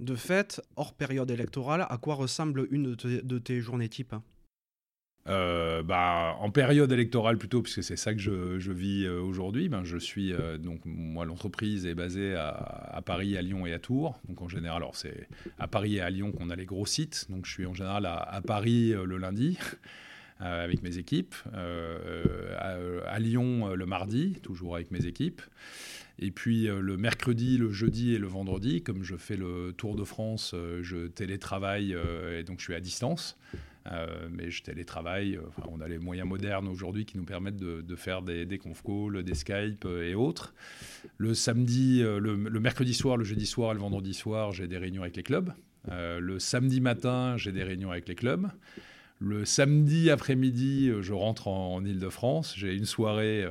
De fait, hors période électorale, à quoi ressemble une de tes journées type? Euh, bah, en période électorale plutôt, puisque c'est ça que je, je vis euh, aujourd'hui. Ben, je suis euh, donc moi l'entreprise est basée à, à, Paris, à Lyon et à Tours. Donc en général, alors c'est à Paris et à Lyon qu'on a les gros sites. Donc je suis en général à, à Paris le lundi. Avec mes équipes, à, à, Lyon le mardi, toujours avec mes équipes, et puis le mercredi, le jeudi et le vendredi, comme je fais le Tour de France, je télétravaille et donc je suis à distance. Euh, mais je télétravaille. Euh, on a les moyens modernes aujourd'hui qui nous permettent de, faire des, des conf calls, des Skype euh, et autres. Le samedi, le, mercredi soir, le jeudi soir et le vendredi soir, j'ai des réunions avec les clubs. le samedi matin, j'ai des réunions avec les clubs. Le samedi après-midi, je rentre en, en Ile-de-France. J'ai une soirée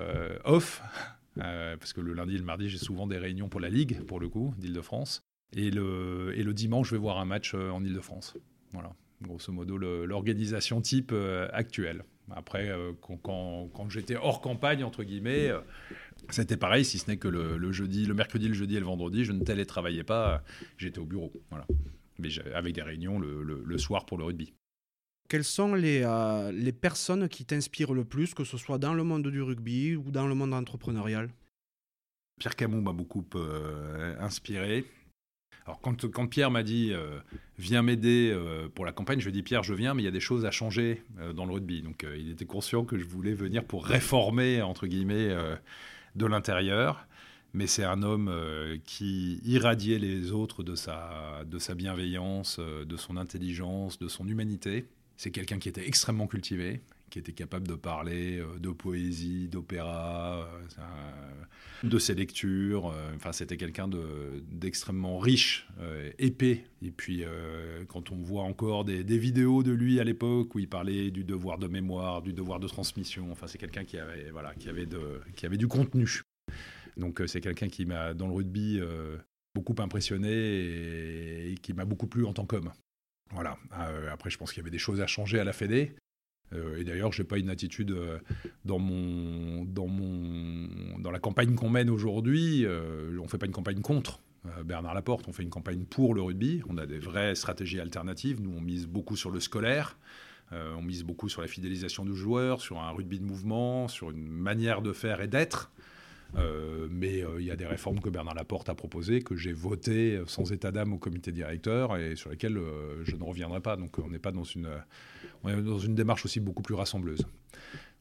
off, parce que le lundi et le mardi, j'ai souvent des réunions pour la Ligue, pour le coup, d'Ile-de-France. Et le, dimanche, je vais voir un match en Ile-de-France. Voilà grosso modo l'organisation type euh, actuelle. Après, euh, quand, j'étais hors campagne, entre guillemets, euh, c'était pareil, si ce n'est que le, jeudi, le mercredi, le jeudi et le vendredi, je ne télétravaillais pas, j'étais au bureau. Voilà. Mais avec des réunions le, soir pour le rugby. Quelles sont les, les personnes qui t'inspirent le plus, que ce soit dans le monde du rugby ou dans le monde entrepreneurial? Pierre Camus m'a beaucoup inspiré. Alors quand, quand Pierre m'a dit euh, viens m'aider euh, pour la campagne, je lui ai dit Pierre je viens mais il y a des choses à changer euh, dans le rugby. Donc il était conscient que je voulais venir pour réformer entre guillemets de l'intérieur. Mais c'est un homme qui irradiait les autres de sa, de sa bienveillance, de son intelligence, de son humanité. C'est quelqu'un qui était extrêmement cultivé, qui était capable de parler euh, de poésie, d'opéra, euh, de ses lectures. Euh, enfin, c'était quelqu'un d'extrêmement riche, épais. Et puis, quand on voit encore des, vidéos de lui à l'époque où il parlait du devoir de mémoire, du devoir de transmission, enfin, c'est quelqu'un qui avait, voilà, qui, avait de, qui avait du contenu. Donc, c'est quelqu'un qui m'a, dans le rugby, beaucoup impressionné et, et qui m'a beaucoup plu en tant qu'homme. Voilà. après, je pense qu'il y avait des choses à changer à la Fédé. Euh, et d'ailleurs, je n'ai pas une attitude euh, dans, la campagne qu'on mène aujourd'hui. Euh, on ne fait pas une campagne contre. Bernard Laporte, on fait une campagne pour le rugby. On a des vraies stratégies alternatives. Nous, on mise beaucoup sur le scolaire. on mise beaucoup sur la fidélisation du joueur, sur un rugby de mouvement, sur une manière de faire et d'être. Mais il y a des réformes que Bernard Laporte a proposées, que j'ai votées sans état d'âme au comité directeur et sur lesquelles je ne reviendrai pas. Donc on n'est pas dans une, on est dans une démarche aussi beaucoup plus rassembleuse.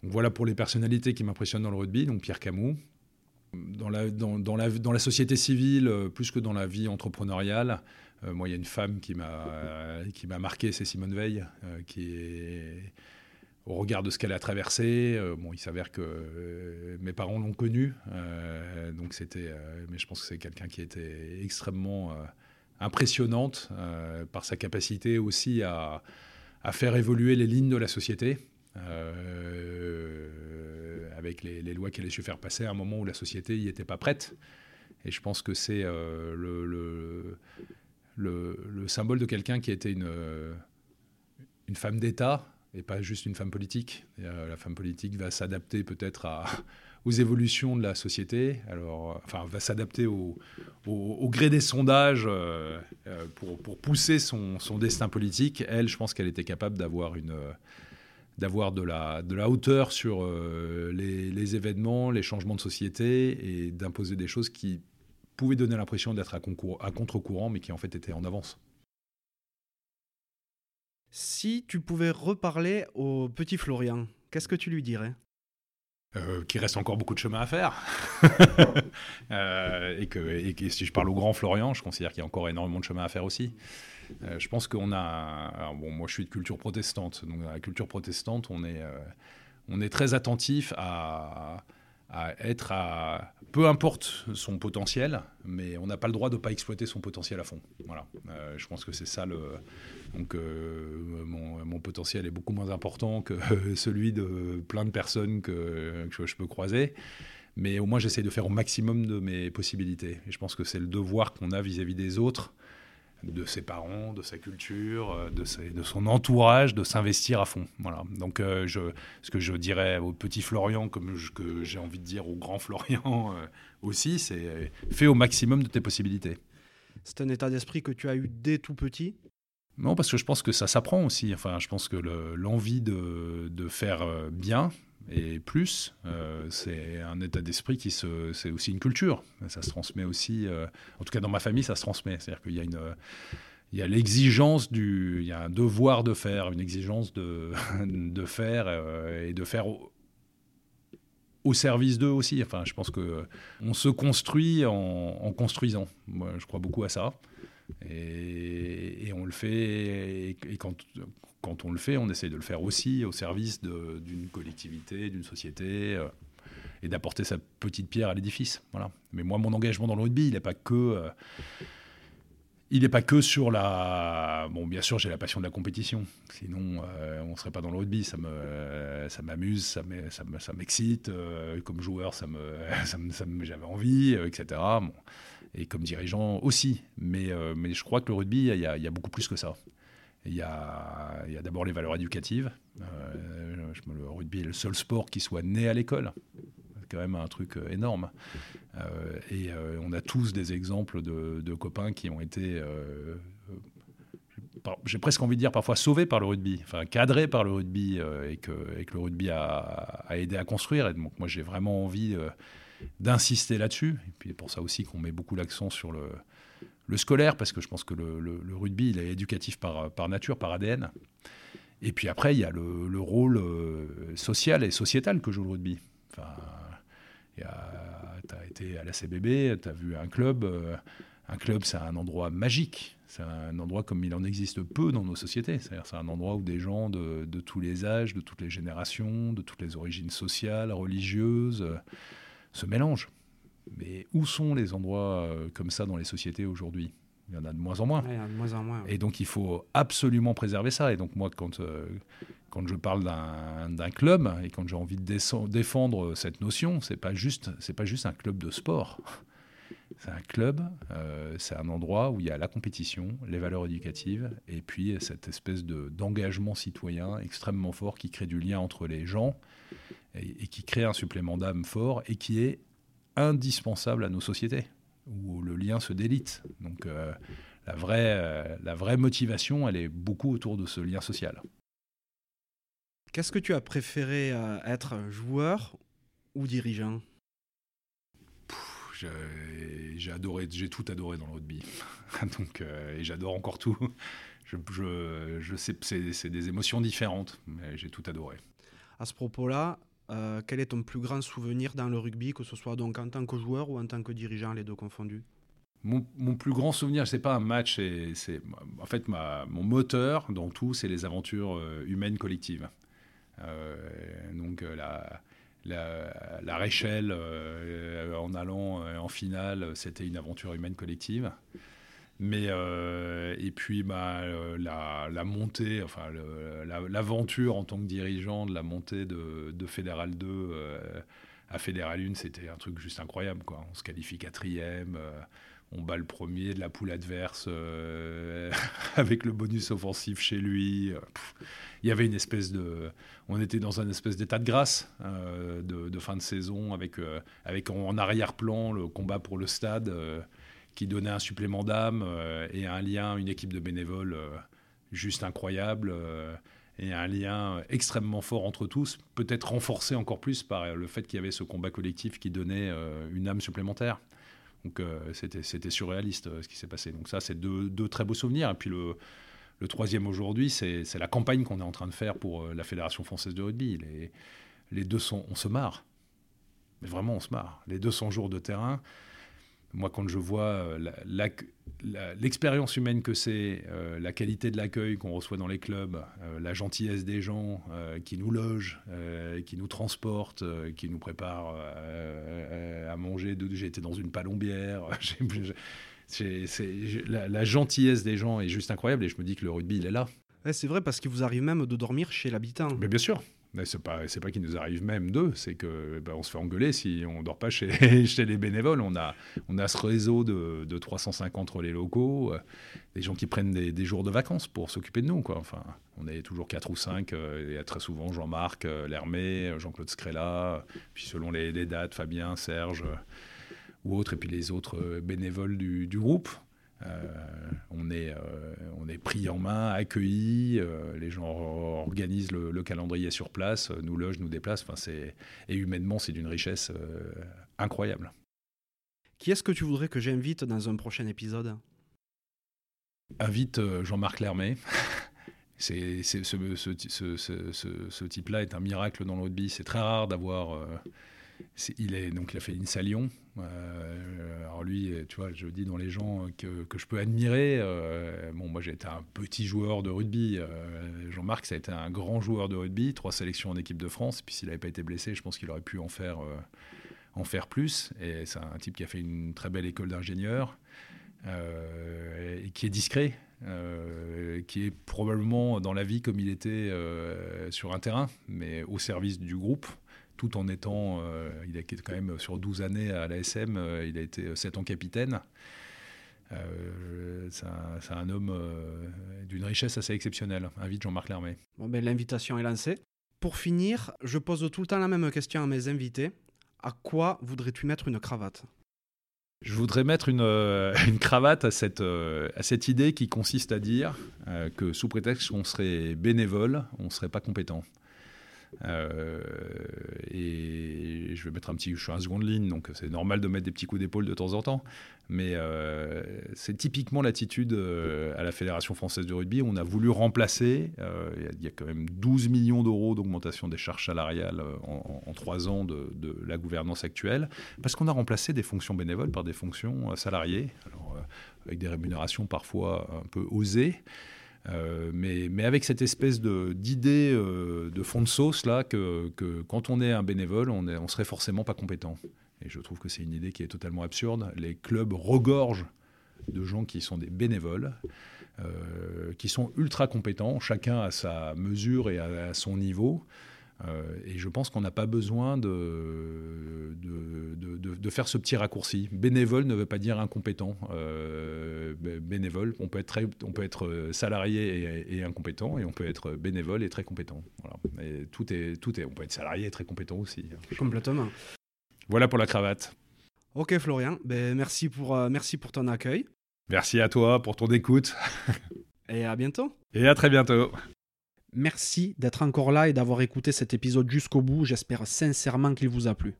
Donc voilà pour les personnalités qui m'impressionnent dans le rugby, donc Pierre Camus. Dans la, dans, la, dans la société civile, euh, plus que dans la vie entrepreneuriale, moi, il y a une femme qui m'a qui m'a marqué, c'est Simone Veil, qui est au regard de ce qu'elle a traversé. bon, il s'avère que mes parents l'ont connue, donc c'était. mais je pense que c'est quelqu'un qui était extrêmement impressionnante par sa capacité aussi à, faire évoluer les lignes de la société. avec les, lois qu'elle a su faire passer à un moment où la société n'y était pas prête. Et je pense que c'est euh, le, le, symbole de quelqu'un qui était euh, une femme d'État et pas juste une femme politique. Euh, la femme politique va s'adapter peut-être aux évolutions de la société, alors, enfin, va s'adapter au, gré des sondages pour, pour, pousser son, destin politique. Elle, je pense qu'elle était capable d'avoir une d'avoir de la, de la hauteur sur les, événements, les changements de société et d'imposer des choses qui pouvait donner l'impression d'être à, contre-courant, mais qui en fait était en avance. Si tu pouvais reparler au petit Florian, qu'est-ce que tu lui dirais? Euh, qu'il reste encore beaucoup de chemin à faire. Euh, et, que, et, si je parle au grand Florian, je considère qu'il y a encore énormément de chemin à faire aussi. Euh, je pense qu'on a. bon, moi, je suis de culture protestante. Donc, dans la culture protestante, on est, on est très attentif à, à être à peu importe son potentiel, mais on n'a pas le droit de ne pas exploiter son potentiel à fond. Voilà. Euh, je pense que c'est ça le. Donc, euh, mon, potentiel est beaucoup moins important que celui de plein de personnes que, que je peux croiser. Mais au moins, j'essaie de faire au maximum de mes possibilités. Et je pense que c'est le devoir qu'on a vis-à-vis des autres de ses parents, de sa culture, euh, de, de son entourage, de s'investir à fond. Voilà. Donc, euh, je, ce que je dirais au petit Florian, comme que j'ai envie de dire au grand Florian euh, aussi, c'est fais au maximum de tes possibilités. C'est un état d'esprit que tu as eu dès tout petit? Non, parce que je pense que ça s'apprend aussi. Enfin, je pense que l'envie de, de, faire bien, et plus, euh, c'est un état d'esprit qui se, c'est aussi une culture. Ça se transmet aussi, euh, en tout cas dans ma famille, ça se transmet. C'est-à-dire qu'il y a une, il y a l'exigence du, il y a un devoir de faire, une exigence de, de faire euh, et de faire au, service d'eux aussi. Enfin, je pense que on se construit en, construisant. Moi, je crois beaucoup à ça. Et, on le fait. Et quand quand on le fait, on essaye de le faire aussi au service d'une collectivité, d'une société, euh, et d'apporter sa petite pierre à l'édifice. Voilà. Mais moi, mon engagement dans le rugby, il n'est pas que... Euh, il n'est pas que sur la. Bon, bien sûr, j'ai la passion de la compétition. Sinon, euh, on ne serait pas dans le rugby. Ça me, ça m'amuse, ça, ça, m'excite. comme joueur, ça me, ça j'avais envie, etc. Et comme dirigeant aussi. Mais, mais je crois que le rugby, il y a beaucoup plus que ça. Il y a, d'abord les valeurs éducatives. Euh, le rugby est le seul sport qui soit né à l'école. C'est quand même un truc euh, énorme. Euh, et on a tous des exemples de, copains qui ont été, j'ai presque envie de dire parfois sauvés par le rugby, enfin cadrés par le rugby et, que, le rugby a, aidé à construire. Et donc moi j'ai vraiment envie d'insister là-dessus. Et puis pour ça aussi qu'on met beaucoup l'accent sur le, le scolaire, parce que je pense que le, rugby, il est éducatif par, nature, par ADN. Et puis après, il y a le, rôle euh, social et sociétal que joue le rugby. Enfin, tu as été à la CBB, tu as vu un club. Euh, un club, c'est un endroit magique. C'est un endroit comme il en existe peu dans nos sociétés. C'est-à-dire, c'est un endroit où des gens de, de, tous les âges, de toutes les générations, de toutes les origines sociales, religieuses, euh, se mélangent. Mais où sont les endroits euh, comme ça dans les sociétés aujourd'hui? Il y en a de moins en moins. Et donc il faut absolument préserver ça. Et donc moi, quand, euh, quand je parle d'un club et quand j'ai envie de défendre cette notion, c'est pas juste pas juste un club de sport. C'est un club, euh, c'est un endroit où il y a la compétition, les valeurs éducatives et puis cette espèce d'engagement citoyen extrêmement fort qui crée du lien entre les gens et, et qui crée un supplément d'âme fort et qui est indispensable à nos sociétés, où le lien se délite. Donc euh, la, vraie, euh, la vraie motivation, elle est beaucoup autour de ce lien social. Qu'est-ce que tu as préféré euh, être joueur ou dirigeant? J'ai adoré, j'ai tout adoré dans le rugby. Donc, et j'adore encore tout. Je, je, je sais, c'est des émotions différentes, mais j'ai tout adoré. À ce propos-là, euh, quel est ton plus grand souvenir dans le rugby, que ce soit donc en tant que joueur ou en tant que dirigeant, les deux confondus? Mon, plus grand souvenir, c'est pas un match, c'est en fait mon moteur dans tout, c'est les aventures humaines collectives. donc la, la, en allant en finale, c'était une aventure humaine collective. Mais euh, et puis bah, euh, la, montée, enfin l'aventure en tant que dirigeant de la montée de, Fédéral 2 euh, à Fédéral 1, c'était un truc juste incroyable. Quoi. On se qualifie quatrième, on bat le premier de la poule adverse avec le bonus offensif chez lui. il y avait une espèce de, on était dans un espèce d'état de grâce de, de, fin de saison avec, avec en arrière-plan le combat pour le stade qui donnait un supplément d'âme euh, et un lien, une équipe de bénévoles euh, juste incroyable euh, et un lien extrêmement fort entre tous, peut-être renforcé encore plus par le fait qu'il y avait ce combat collectif qui donnait une âme supplémentaire. Donc c'était surréaliste ce qui s'est passé. Donc ça, c'est deux, deux, très beaux souvenirs. Et puis le, le troisième aujourd'hui, c'est la campagne qu'on est en train de faire pour la Fédération française de rugby. Les, les deux sont, on se marre. Mais vraiment, on se marre. Les 200 jours de terrain, moi, quand je vois euh, l'expérience humaine que c'est, euh, la qualité de l'accueil qu'on reçoit dans les clubs, euh, la gentillesse des gens qui nous logent, qui nous transportent, qui nous préparent à manger. J'ai été dans une palombière. la, la, gentillesse des gens est juste incroyable et je me dis que le rugby, il est là. c'est vrai parce qu'il vous arrive même de dormir chez l'habitant. Mais bien sûr. Mais c'est pas c'est pas qu'il nous arrive même d'eux, c'est que ben, on se fait engueuler si on dort pas chez, les bénévoles. On a ce réseau de, de 350 relais locaux, euh, des gens qui prennent des, jours de vacances pour s'occuper de nous on est toujours quatre ou cinq. Euh, il y a très souvent Jean-Marc euh, Lermé, Jean-Claude Scrella, puis selon les, dates Fabien, Serge ou autres, et puis les autres bénévoles du groupe. Euh, on, est, euh, on est pris en main, accueilli, euh, les gens organisent le, calendrier sur place, nous logent, nous déplacent. Enfin, et humainement, c'est d'une richesse incroyable. Qui est-ce que tu voudrais que j'invite dans un prochain épisode? Invite Jean-Marc Lermé. c'est, ce, ce, type-là est un miracle dans rugby. C'est très rare d'avoir il, est, donc, il a fait une Lyon. Euh, alors lui, tu vois, je dis dans les gens que, je peux admirer. Euh, bon, moi j'ai été un petit joueur de rugby. Euh, Jean-Marc, ça a été un grand joueur de rugby, trois sélections en équipe de France. Puis s'il n'avait pas été blessé, je pense qu'il aurait pu en faire, en faire plus. Et c'est un type qui a fait une très belle école d'ingénieur et qui est discret. qui est probablement dans la vie comme il était sur un terrain, mais au service du groupe tout en étant, euh, il a été quand même sur 12 années à l'ASM, euh, il a été 7 ans capitaine. Euh, c'est un, homme d'une richesse assez exceptionnelle. Invite Jean-Marc Lermé. Bon, ben, L'invitation est lancée. Pour finir, je pose tout le temps la même question à mes invités. À quoi voudrais-tu mettre une cravate? Je voudrais mettre une, une cravate à cette, à cette idée qui consiste à dire que sous prétexte qu'on serait bénévole, on ne serait pas compétent. Euh, et je vais mettre un petit, je suis en seconde ligne, donc c'est normal de mettre des petits coups d'épaule de temps en temps. Mais euh, c'est typiquement l'attitude euh, à la Fédération française de rugby. On a voulu remplacer, il y, a quand même 12 millions d'euros d'augmentation des charges salariales en, trois ans de, la gouvernance actuelle, parce qu'on a remplacé des fonctions bénévoles par des fonctions salariées, avec des rémunérations parfois un peu osées. Euh, mais, mais, avec cette espèce d'idée de, de, fond de sauce là que, que, quand on est un bénévole, on, est, on serait forcément pas compétent. Et je trouve que c'est une idée qui est totalement absurde. Les clubs regorgent de gens qui sont des bénévoles, euh, qui sont ultra compétents, chacun à sa mesure et à son niveau. Euh, et je pense qu'on n'a pas besoin de de, de, faire ce petit raccourci. Bénévole ne veut pas dire incompétent. Euh, bénévole, on peut être, on peut être salarié et, incompétent, et on peut être bénévole et très compétent. Voilà. Et tout est, tout est, on peut être salarié et très compétent aussi. Complètement. Voilà pour la cravate. Ok Florian, ben, merci, pour, euh, merci pour ton accueil. Merci à toi pour ton écoute. et à bientôt. Et à très bientôt. Merci d'être encore là et d'avoir écouté cet épisode jusqu'au bout. J'espère sincèrement qu'il vous a plu.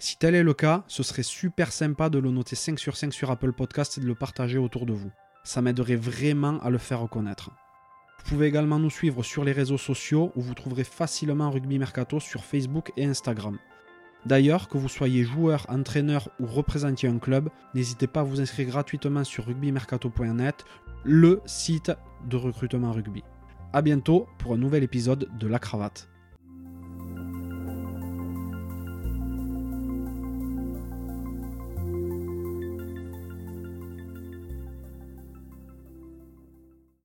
Si tel est le cas, ce serait super sympa de le noter 5 sur 5 sur Apple Podcast et de le partager autour de vous. Ça m'aiderait vraiment à le faire reconnaître. Vous pouvez également nous suivre sur les réseaux sociaux où vous trouverez facilement Rugby Mercato sur Facebook et Instagram. D'ailleurs, que vous soyez joueur, entraîneur ou représentiez un club, n'hésitez pas à vous inscrire gratuitement sur rugbymercato.net, le site de recrutement rugby. A bientôt pour un nouvel épisode de La Cravate.